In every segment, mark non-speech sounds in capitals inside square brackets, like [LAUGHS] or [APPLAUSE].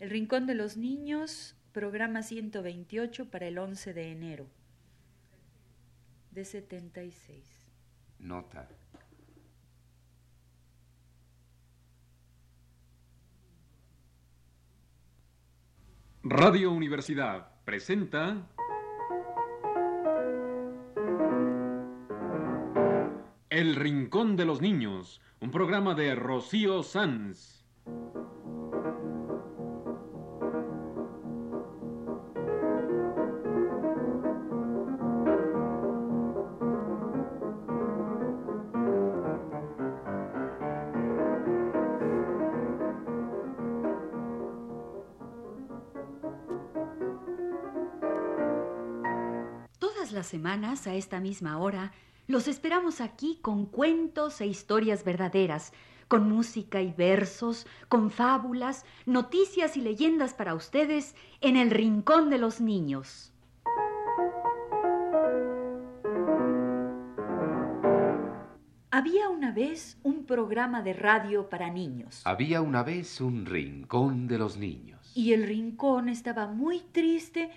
El Rincón de los Niños, programa 128 para el 11 de enero de 76. Nota. Radio Universidad presenta El Rincón de los Niños, un programa de Rocío Sanz. Semanas, a esta misma hora, los esperamos aquí con cuentos e historias verdaderas, con música y versos, con fábulas, noticias y leyendas para ustedes en el Rincón de los Niños. Había una vez un programa de radio para niños. Había una vez un rincón de los niños. Y el rincón estaba muy triste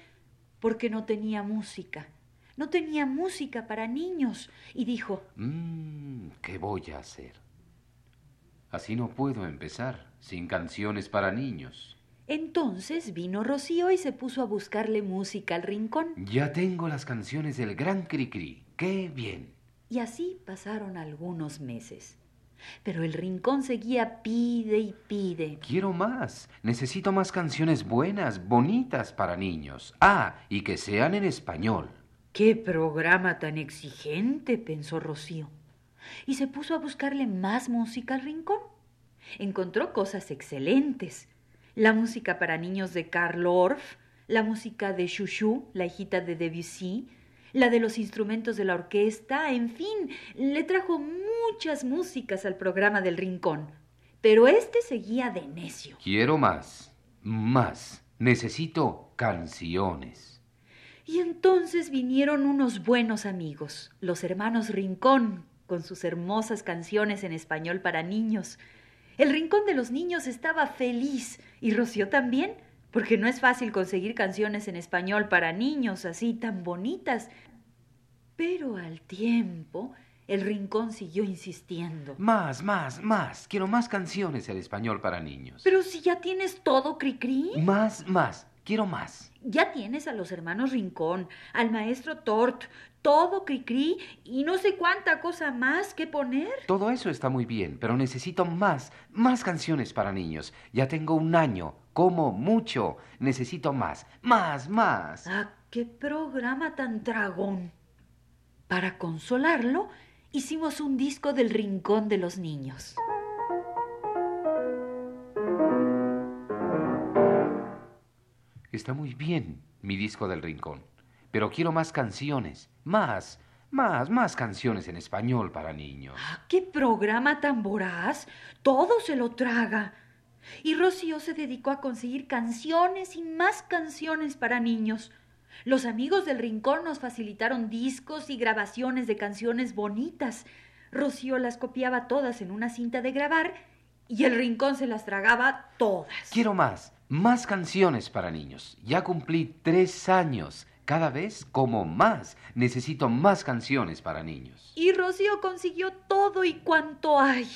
porque no tenía música. No tenía música para niños. Y dijo, Mmm, ¿qué voy a hacer? Así no puedo empezar, sin canciones para niños. entonces vino Rocío y se puso a buscarle música al rincón. Ya tengo las canciones del Gran Cricri. ¡Qué bien! Y así pasaron algunos meses. Pero el rincón seguía pide y pide. Quiero más. Necesito más canciones buenas, bonitas para niños. Ah, y que sean en español. ¡Qué programa tan exigente! pensó Rocío. Y se puso a buscarle más música al rincón. Encontró cosas excelentes. La música para niños de Karl Orff, la música de Chouchou, la hijita de Debussy, la de los instrumentos de la orquesta, en fin, le trajo muchas músicas al programa del rincón. Pero este seguía de necio. Quiero más. Más. Necesito canciones. Y entonces vinieron unos buenos amigos, los hermanos Rincón, con sus hermosas canciones en español para niños. El Rincón de los Niños estaba feliz y Rocío también, porque no es fácil conseguir canciones en español para niños así tan bonitas. Pero al tiempo, el Rincón siguió insistiendo. Más, más, más. Quiero más canciones en español para niños. Pero si ya tienes todo, Cricri. Más, más. Quiero más. Ya tienes a los hermanos Rincón, al maestro Tort, todo Cricri y no sé cuánta cosa más que poner. Todo eso está muy bien, pero necesito más, más canciones para niños. Ya tengo un año, como mucho. Necesito más, más, más. ¡Ah, qué programa tan dragón! Para consolarlo, hicimos un disco del Rincón de los Niños. Está muy bien mi disco del rincón, pero quiero más canciones, más, más, más canciones en español para niños. ¡Ah, qué programa tan voraz! Todo se lo traga. Y Rocío se dedicó a conseguir canciones y más canciones para niños. Los amigos del Rincón nos facilitaron discos y grabaciones de canciones bonitas. Rocío las copiaba todas en una cinta de grabar y el Rincón se las tragaba todas. Quiero más, más canciones para niños. Ya cumplí tres años. Cada vez como más. Necesito más canciones para niños. Y Rocío consiguió todo y cuanto hay.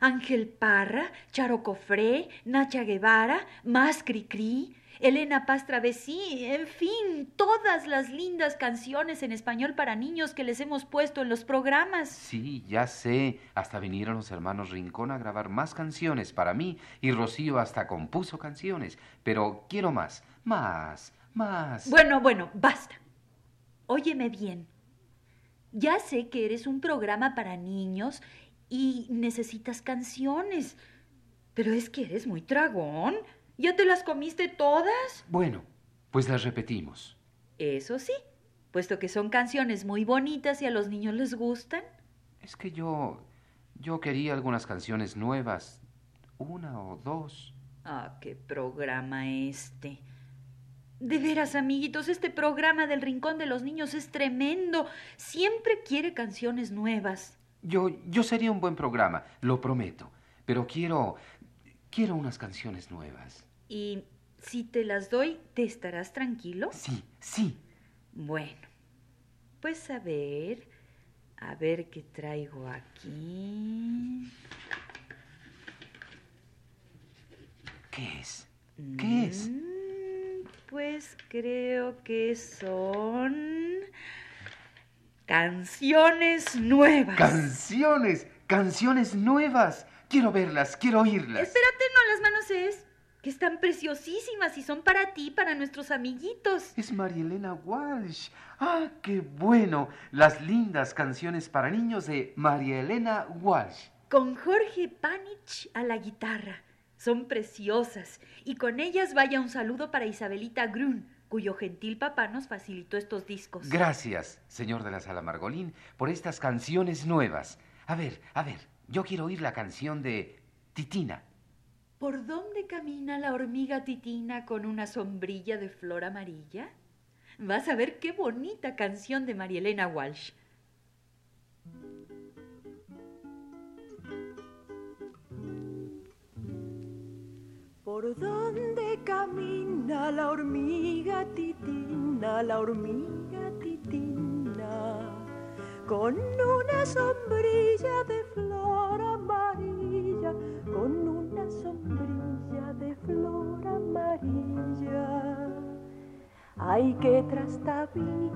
Ángel Parra, Charo Cofré, Nacha Guevara, Más Cricri, Elena Paz Travesí, en fin, todas las lindas canciones en español para niños que les hemos puesto en los programas. Sí, ya sé. Hasta vinieron los hermanos Rincón a grabar más canciones para mí y Rocío hasta compuso canciones. Pero quiero más, más, más. Bueno, bueno, basta. Óyeme bien. Ya sé que eres un programa para niños y necesitas canciones. Pero es que eres muy tragón. ¿Ya te las comiste todas? Bueno, pues las repetimos. Eso sí, puesto que son canciones muy bonitas y a los niños les gustan. Es que yo... yo quería algunas canciones nuevas. Una o dos. Ah, qué programa este. De veras, amiguitos, este programa del Rincón de los Niños es tremendo. Siempre quiere canciones nuevas. Yo, yo sería un buen programa, lo prometo. Pero quiero... quiero unas canciones nuevas. ¿Y Si te las doy, ¿te estarás tranquilo? Sí, sí. Bueno, pues a ver, a ver qué traigo aquí. ¿Qué es? ¿Qué es? Mm, Pues creo que son canciones nuevas. Canciones, canciones nuevas. Quiero verlas, quiero oírlas. Espérate, no las manosees, que están preciosísimas y son para ti, para nuestros amiguitos. Es María Elena Walsh. Ah, qué bueno. Las lindas canciones para niños de María Elena Walsh. Con Jorge Panich a la guitarra. Son preciosas. Y con ellas vaya un saludo para Isabelita Grun, cuyo gentil papá nos facilitó estos discos. Gracias, señor de la Sala Margolín, por estas canciones nuevas. A ver, a ver, yo quiero oír la canción de Titina. ¿Por dónde camina la hormiga titina con una sombrilla de flor amarilla? Vas a ver qué bonita canción de María Elena Walsh. ¿Por dónde camina la hormiga titina, la hormiga titina? Con una sombrilla de flor amarilla, con una sombrilla de flor amarilla. Ay, qué trastabilla.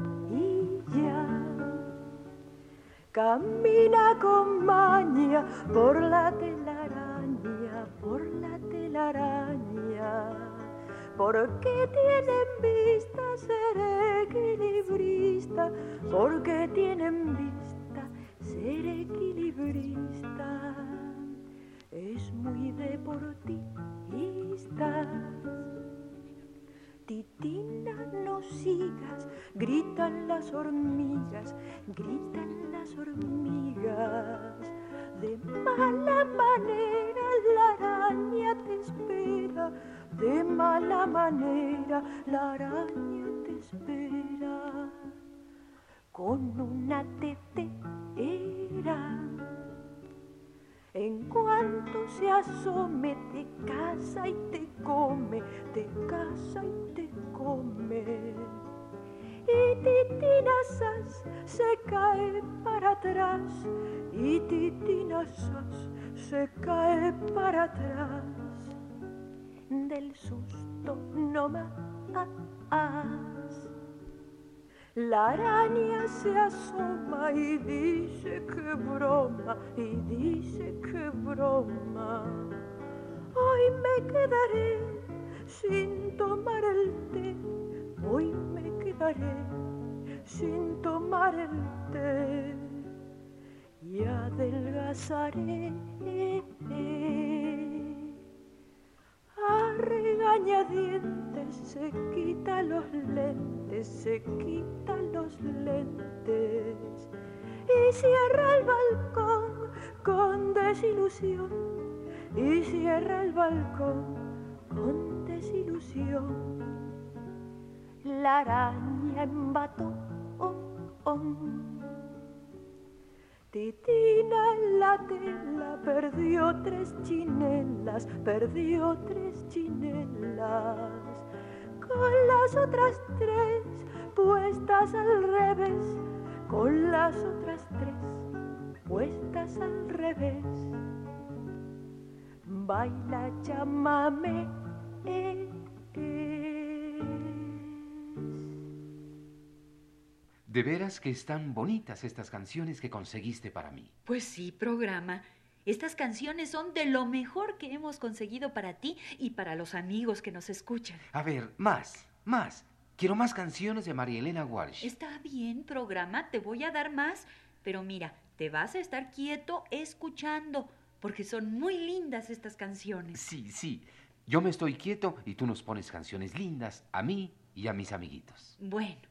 Camina con maña por la telaraña, por la telaraña. Porque tienen vista ser equilibrista, porque tienen vista ser equilibrista. Es muy deportista. Titina, no sigas, gritan las hormigas, gritan las hormigas. De mala manera la araña te espera, de mala manera la araña te espera. Con una tetera. En cuanto se asome, te caza y te come, te caza y te come. Y titinazas se cae para atrás, y titinazas se cae para atrás. Del susto no más. La araña se asoma y dice que broma, y dice que broma. Hoy me quedaré sin tomar el té, hoy me quedaré sin tomar el té y adelgazaré. A regañadientes se quita los lentes, se quita los lentes y cierra el balcón con desilusión y cierra el balcón con desilusión. La araña embató. Titina en la tela perdió tres chinelas, perdió tres chinelas. Con las otras tres puestas al revés, con las otras tres puestas al revés. Baila, llámame. Eh, De veras que están bonitas estas canciones que conseguiste para mí. Pues sí, programa. Estas canciones son de lo mejor que hemos conseguido para ti y para los amigos que nos escuchan. A ver, más, más. Quiero más canciones de María Elena Walsh. Está bien, programa, te voy a dar más, pero mira, te vas a estar quieto escuchando, porque son muy lindas estas canciones. Sí, sí. Yo me estoy quieto y tú nos pones canciones lindas a mí y a mis amiguitos. Bueno,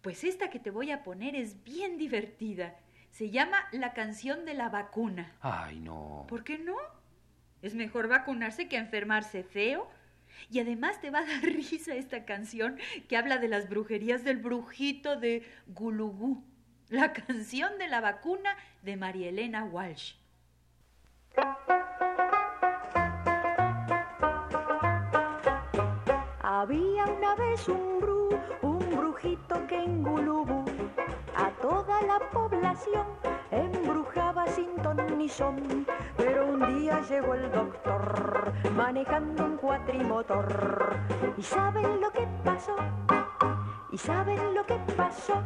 pues esta que te voy a poner es bien divertida. Se llama La canción de la vacuna. Ay, no. ¿Por qué no? Es mejor vacunarse que enfermarse feo. Y además te va a dar [LAUGHS] risa esta canción que habla de las brujerías del brujito de Gulugú. La canción de la vacuna de María Elena Walsh. Había una vez un bru, un brujito que en Gulubú a la población embrujaba sin ton ni son. Pero un día llegó el doctor manejando un cuatrimotor. ¿Y saben lo que pasó? ¿Y saben lo que pasó?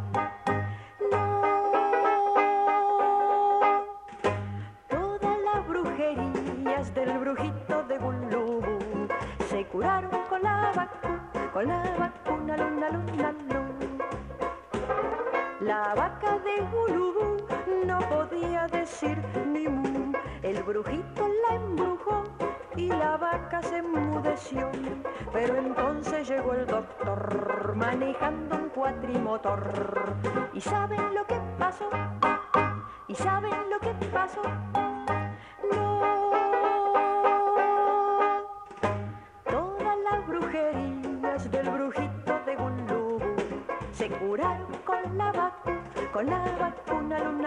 La vaca de Gulubú no podía decir ni mu. El brujito la embrujó y la vaca se enmudeció. Pero entonces llegó el doctor manejando un cuatrimotor. ¿Y saben lo que pasó? ¿Y saben lo que pasó?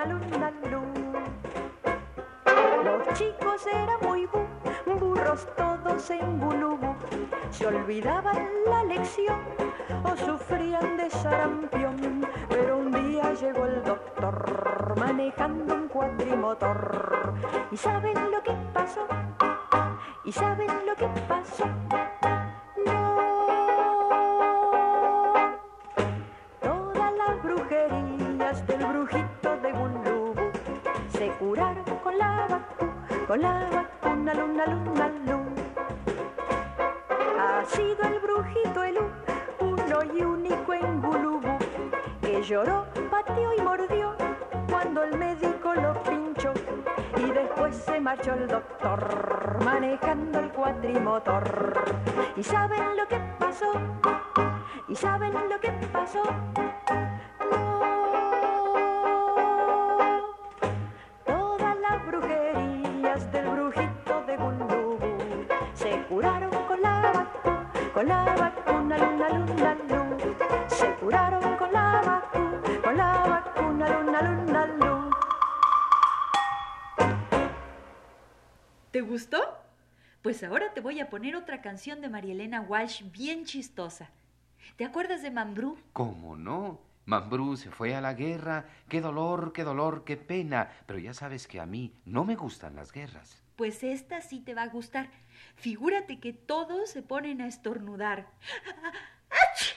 Luna. Los chicos eran muy bu, burros todos en Gulubú. Se olvidaban la lección o sufrían de sarampión. Pero un día llegó el doctor manejando un cuatrimotor. ¿Y saben lo que pasó? ¿Y saben lo que pasó? No. Todas las brujerías del brujito se curaron con la vacuna, con la vacuna, luna, luna, luna. Ha sido el brujito el uno y único en Gulubú que lloró, pateó y mordió cuando el médico lo pinchó. Y después se marchó el doctor manejando el cuatrimotor. ¿Y saben lo que pasó? ¿Y saben lo que pasó? Te voy a poner otra canción de Marielena Walsh bien chistosa. ¿Te acuerdas de Mambrú? ¿Cómo no? Mambrú se fue a la guerra. Qué dolor, qué dolor, qué pena. Pero ya sabes que a mí no me gustan las guerras. Pues esta sí te va a gustar. Figúrate que todos se ponen a estornudar. ¡Ach!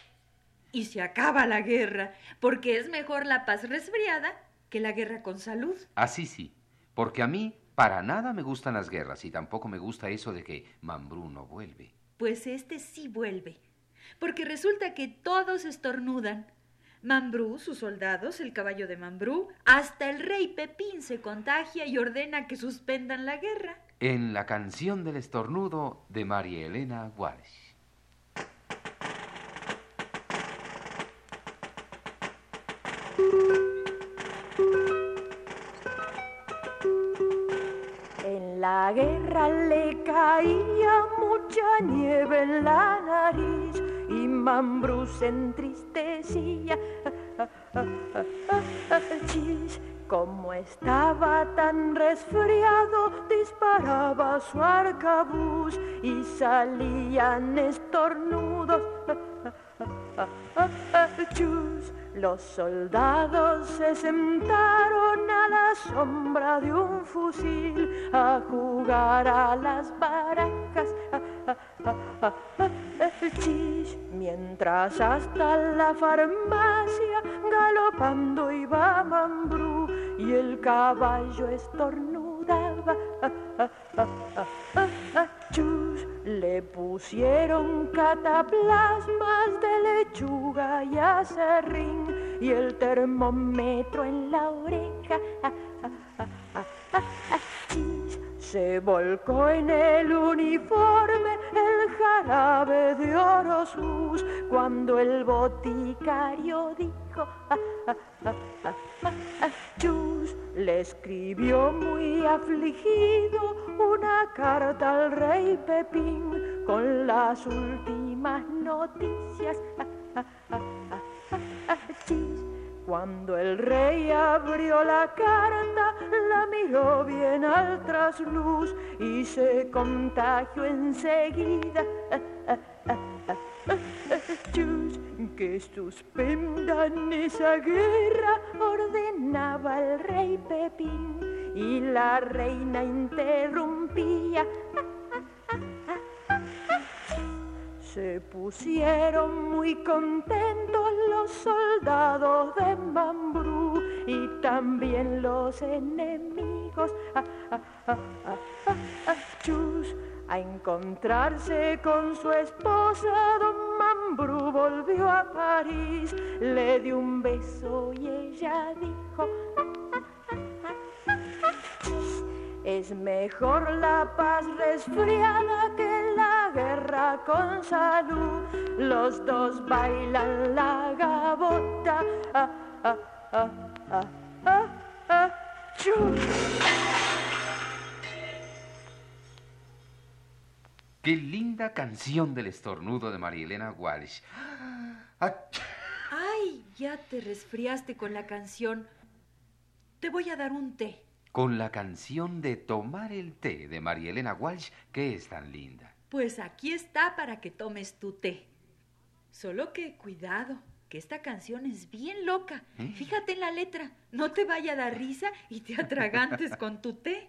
Y se acaba la guerra, porque es mejor la paz resfriada que la guerra con salud. Así sí, porque a mí para nada me gustan las guerras y tampoco me gusta eso de que Mambrú no vuelve. Pues este sí vuelve, porque resulta que todos estornudan. Mambrú, sus soldados, el caballo de Mambrú, hasta el rey Pepín se contagia y ordena que suspendan la guerra. En la canción del estornudo de María Elena Walsh. La guerra le caía mucha nieve en la nariz y Mambrú se entristecía. Como estaba tan resfriado, disparaba su arcabuz y salían estornudos. Chus, los soldados se sentaron a la sombra de un fusil a jugar a las baracas. Mientras hasta la farmacia galopando iba Mambrú y el caballo estornudaba. Le pusieron cataplasmas de lechuga y acerrín y el termómetro en la oreja. Se volcó en el uniforme el jarabe de Orosus cuando el boticario dijo le escribió muy afligido una carta al rey Pepín con las últimas noticias. Cuando el rey abrió la carta, la miró bien al trasluz y se contagió enseguida. Suspendan esa guerra, ordenaba el rey Pepín, y la reina interrumpía. Se pusieron muy contentos los soldados de Mambrú y también los enemigos. Ah, ah, ah, a encontrarse con su esposa, don Mambrú volvió a París, le dio un beso y ella dijo, es mejor la paz resfriada que la guerra con salud. Los dos bailan la gabota. Ah, ah, ah, Qué linda canción del estornudo de María Elena Walsh. [GASPS] Ay, ya te resfriaste con la canción. Te voy a dar un té. Con la canción de Tomar el té de María Elena Walsh, que es tan linda. Pues aquí está para que tomes tu té. Solo que cuidado, que esta canción es bien loca. ¿Eh? Fíjate en la letra. No te vaya a dar risa y te [LAUGHS] atragantes con tu té.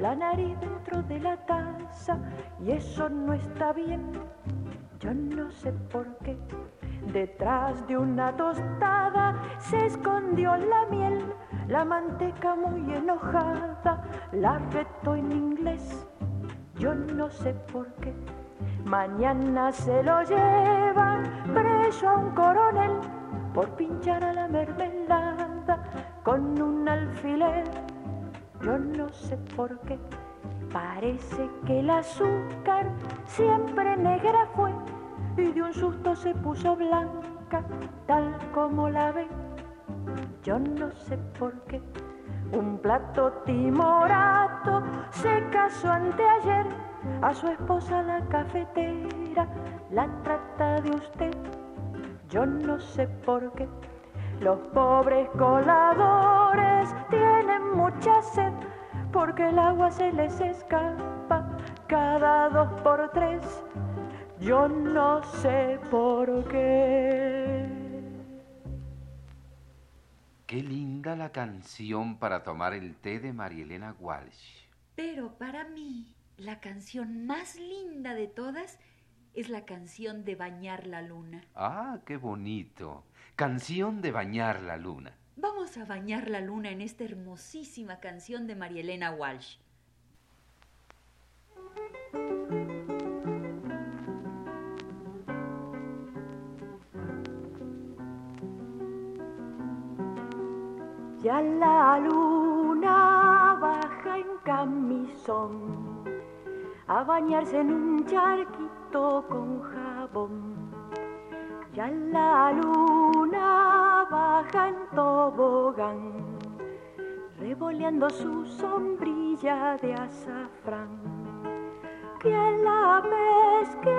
la nariz dentro de la taza y eso no está bien. Yo no sé por qué. Detrás de una tostada se escondió la miel, la manteca muy enojada la retó en inglés. Yo no sé por qué. Mañana se lo llevan preso a un coronel por pinchar a la mermelada con un alfiler. Yo no sé por qué. Parece que el azúcar siempre negra fue y de un susto se puso blanca, tal como la ve. Yo no sé por qué. Un plato timorato se casó anteayer a su esposa la cafetera, la trata de usted. Yo no sé por qué. Los pobres coladores tienen mucha sed porque el agua se les escapa cada dos por tres. Yo no sé por qué. Qué linda la canción para tomar el té de María Elena Walsh. Pero para mí, la canción más linda de todas es la canción de Bañar la Luna. Ah, qué bonito. Canción de bañar la luna. Vamos a bañar la luna en esta hermosísima canción de María Elena Walsh. Ya la luna baja en camisón a bañarse en un charquito con jabón. Ya la luna baja en tobogán, revoleando su sombrilla de azafrán. Que la pesque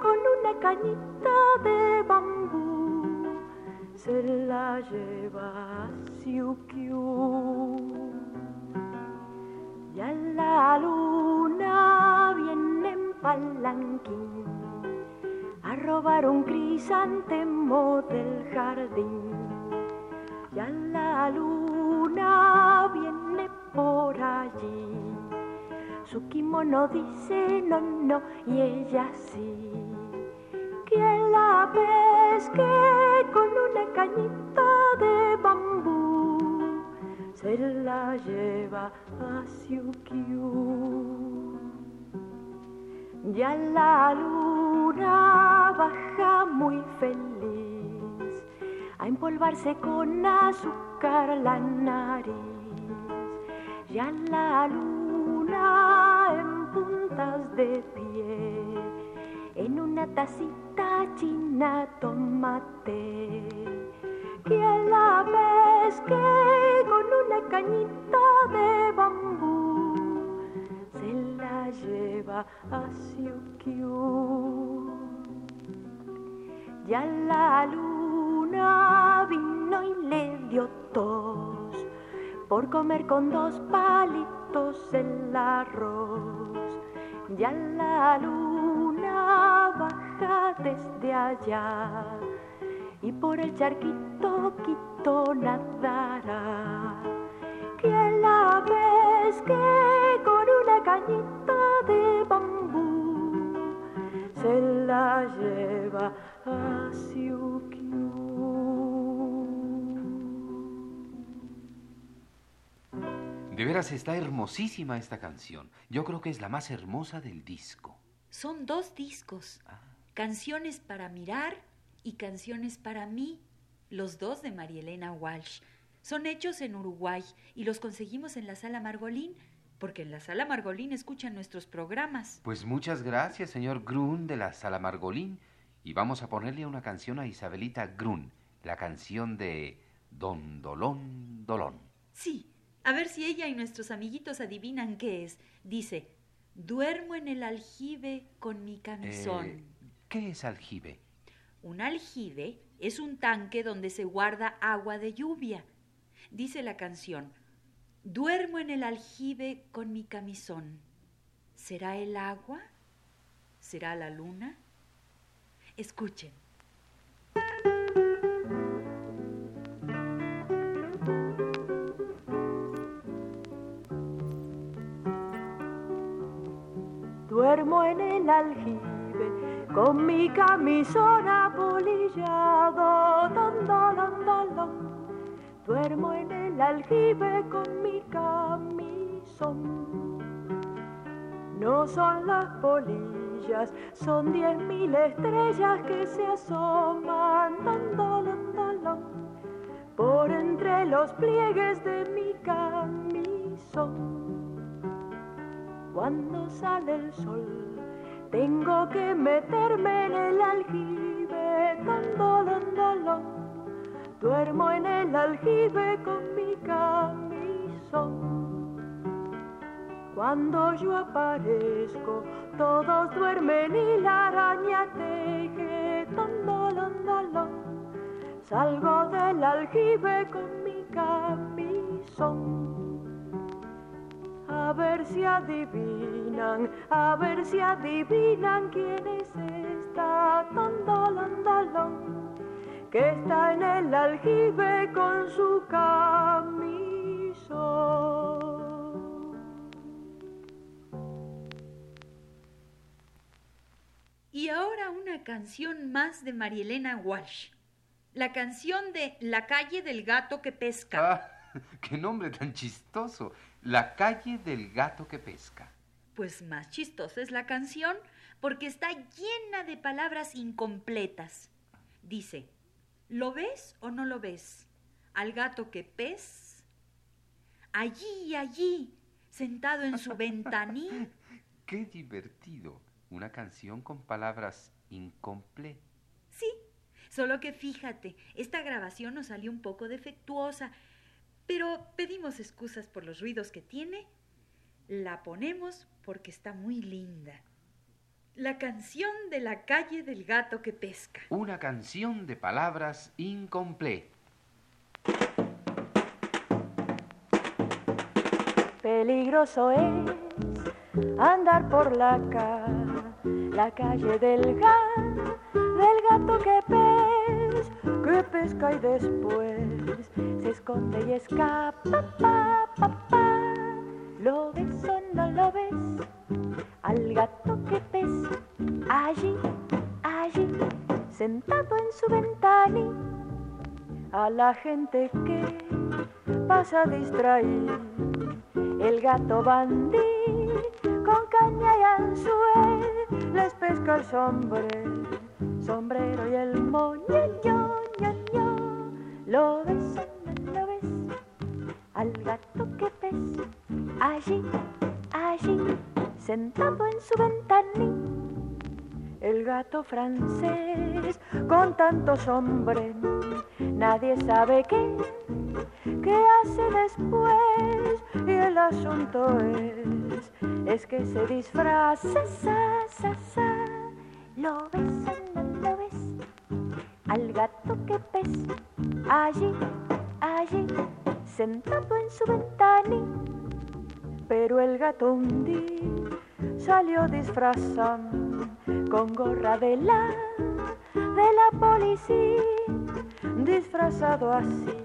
con una cañita de bambú, se la lleva a Siukiu. Ya la luna viene en palanquín a robar un crisantemo del jardín. Ya la luna viene por allí. Su kimono dice no, no, y ella sí. Que la pesque con una cañita de bambú, se la lleva a Siukiu. Ya la luna empolvarse con azúcar la nariz. Ya la luna en puntas de pie, en una tacita china tomate, que la vez que con una cañita de bambú se la lleva a Siukiu. Ya la luna dio tos por comer con dos palitos el arroz. Ya la luna baja desde allá y por el charquito quito nadará. Que a la vez que con una cañita de bambú se la lleva De veras está hermosísima esta canción. Yo creo que es la más hermosa del disco. Son dos discos. Ah. Canciones para mirar y canciones para mí. Los dos de María Elena Walsh. Son hechos en Uruguay y los conseguimos en la sala Margolín, porque en la sala Margolín escuchan nuestros programas. Pues muchas gracias, señor Grun de la Sala Margolín. Y vamos a ponerle una canción a Isabelita Grun, la canción de Don Dolón Dolón. Sí, a ver si ella y nuestros amiguitos adivinan qué es. Dice, duermo en el aljibe con mi camisón. Eh, ¿Qué es aljibe? Un aljibe es un tanque donde se guarda agua de lluvia. Dice la canción, duermo en el aljibe con mi camisón. ¿Será el agua? ¿Será la luna? Escuchen. En el aljibe con mi camisón apolillado. Don. Duermo en el aljibe con mi camisón. No son las polillas, son diez mil estrellas que se asoman. Don, por entre los pliegues de mi camisón cuando sale el sol. Tengo que meterme en el aljibe, dando, Duermo en el aljibe con mi camisón. Cuando yo aparezco, todos duermen y la araña teje, dando, Salgo del aljibe con mi camisón a ver si adivinan, a ver si adivinan quién es esta tondolondolón que está en el aljibe con su camisón. Y ahora una canción más de Marielena Walsh. La canción de La calle del gato que pesca. Ah, [LAUGHS] ¡Qué nombre tan chistoso! La calle del gato que pesca. Pues más chistosa es la canción porque está llena de palabras incompletas. Dice, ¿lo ves o no lo ves? Al gato que pes. Allí, allí, sentado en su [LAUGHS] ventanilla. ¡Qué divertido! Una canción con palabras incompletas. Sí, solo que fíjate, esta grabación nos salió un poco defectuosa pero pedimos excusas por los ruidos que tiene. La ponemos porque está muy linda. La canción de la calle del gato que pesca. Una canción de palabras incompleta. Peligroso es andar por la, calle, la calle del, gato, del gato que pesca, que pesca y después esconde y escapa, pa, pa, pa. ¿Lo ves o no lo ves? Al gato que ves allí, allí, sentado en su ventana. A la gente que pasa distraír, el gato bandí con caña y anzuel les pesca el sombrero, sombrero y el moño, ño, ño, ño. ¿Lo ves? Allí, allí, sentado en su ventanilla, el gato francés con tantos hombres, nadie sabe qué, qué hace después. Y el asunto es, es que se disfraza, sa, sa, sa. ¿Lo ves no lo ves? Al gato que pes, allí, allí, sentado en su ventanilla. Pero el gato un día salió disfrazado con gorra de la, de la policía, disfrazado así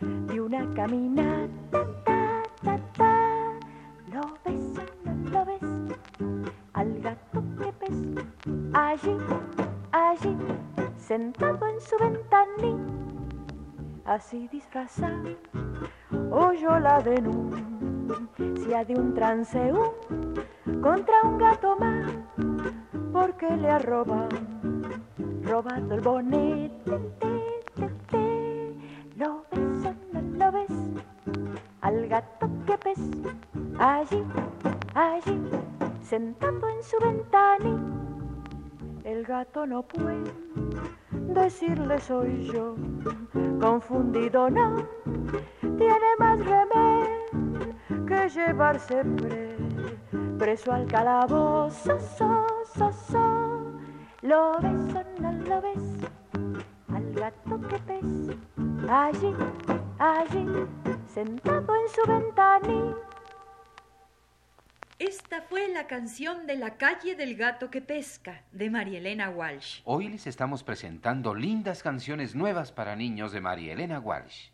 de una caminata, ta, ta, ta. ¿Lo ves lo ves? Al gato que ves allí, allí, sentado en su ventanilla, así disfrazado, oyó la denuncia de un transeúnte contra un gato más porque le ha robado, robado el bonete. Te, te, te. ¿Lo ves no lo ves? Al gato que ves allí, allí, sentado en su ventana. El gato no puede decirle soy yo, confundido no, tiene más remedio que llevarse preso, preso al calabozo. So, so, so. ¿Lo ves o no lo ves? Al gato que ves allí, allí, sentado en su ventanilla. Esta fue la canción de la calle del gato que pesca, de María Elena Walsh. Hoy les estamos presentando lindas canciones nuevas para niños de María Elena Walsh.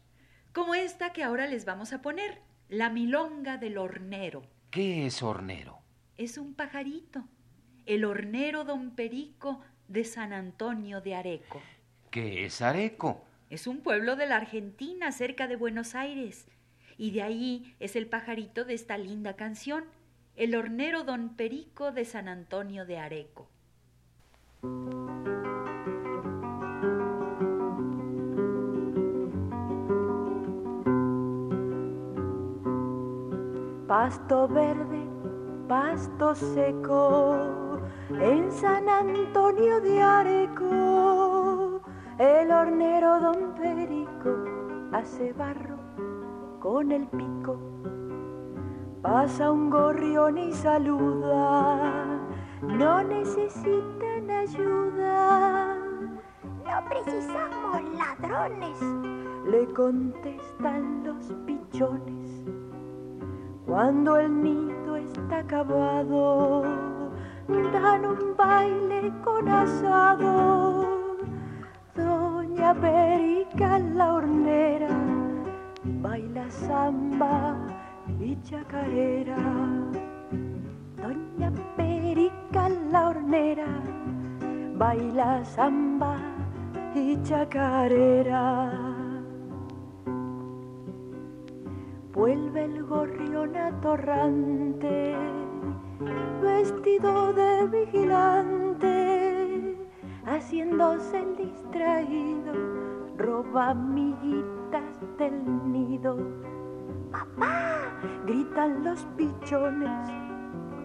Como esta que ahora les vamos a poner, La milonga del hornero. ¿Qué es hornero? Es un pajarito, el hornero don Perico de San Antonio de Areco. ¿Qué es areco? Es un pueblo de la Argentina, cerca de Buenos Aires. Y de ahí es el pajarito de esta linda canción, el hornero don Perico de San Antonio de Areco. Pasto verde, pasto seco, en San Antonio de Areco, el hornero don Perico hace barro con el pico. Pasa un gorrión y saluda, no necesitan ayuda. No precisamos ladrones. Le contestan los pichones. Cuando el nido está acabado, dan un baile con asado. Doña Perica la hornera baila samba y chacarera. Doña Perica la hornera baila samba y chacarera. Vuelve el gorrión atorrante, vestido de vigilante, haciéndose el distraído, roba amiguitas del nido. Papá, Gritan los pichones,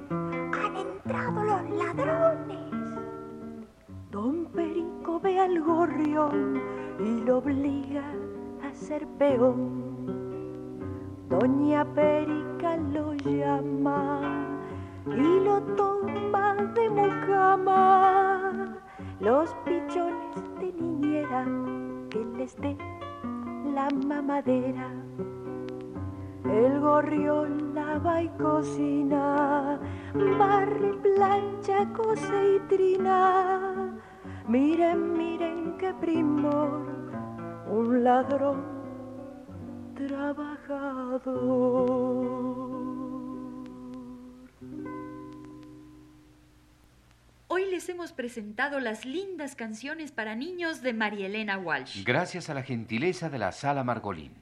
han entrado los ladrones. Don Perico ve al gorrión y lo obliga a ser peón. Doña Perica lo llama y lo toma de mucama. Los pichones de niñera que les dé la mamadera. El gorrión lava y cocina, barre, plancha, cose y trina. Miren, miren qué primor, un ladrón Hoy les hemos presentado las lindas canciones para niños de María Elena Walsh. Gracias a la gentileza de la Sala Margolín.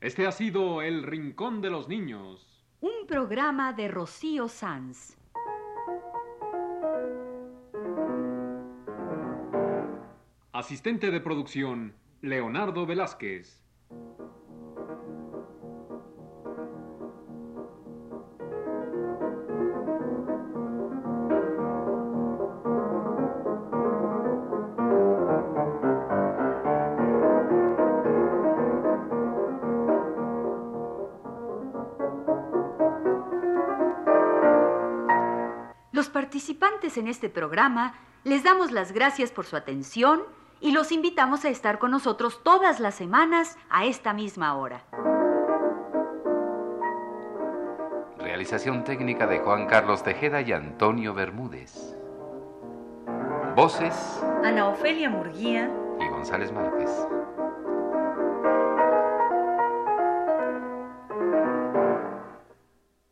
Este ha sido El Rincón de los Niños. Un programa de Rocío Sanz. Asistente de producción, Leonardo Velázquez. En este programa les damos las gracias por su atención y los invitamos a estar con nosotros todas las semanas a esta misma hora. Realización técnica de Juan Carlos Tejeda y Antonio Bermúdez. Voces Ana Ofelia Murguía y González Márquez.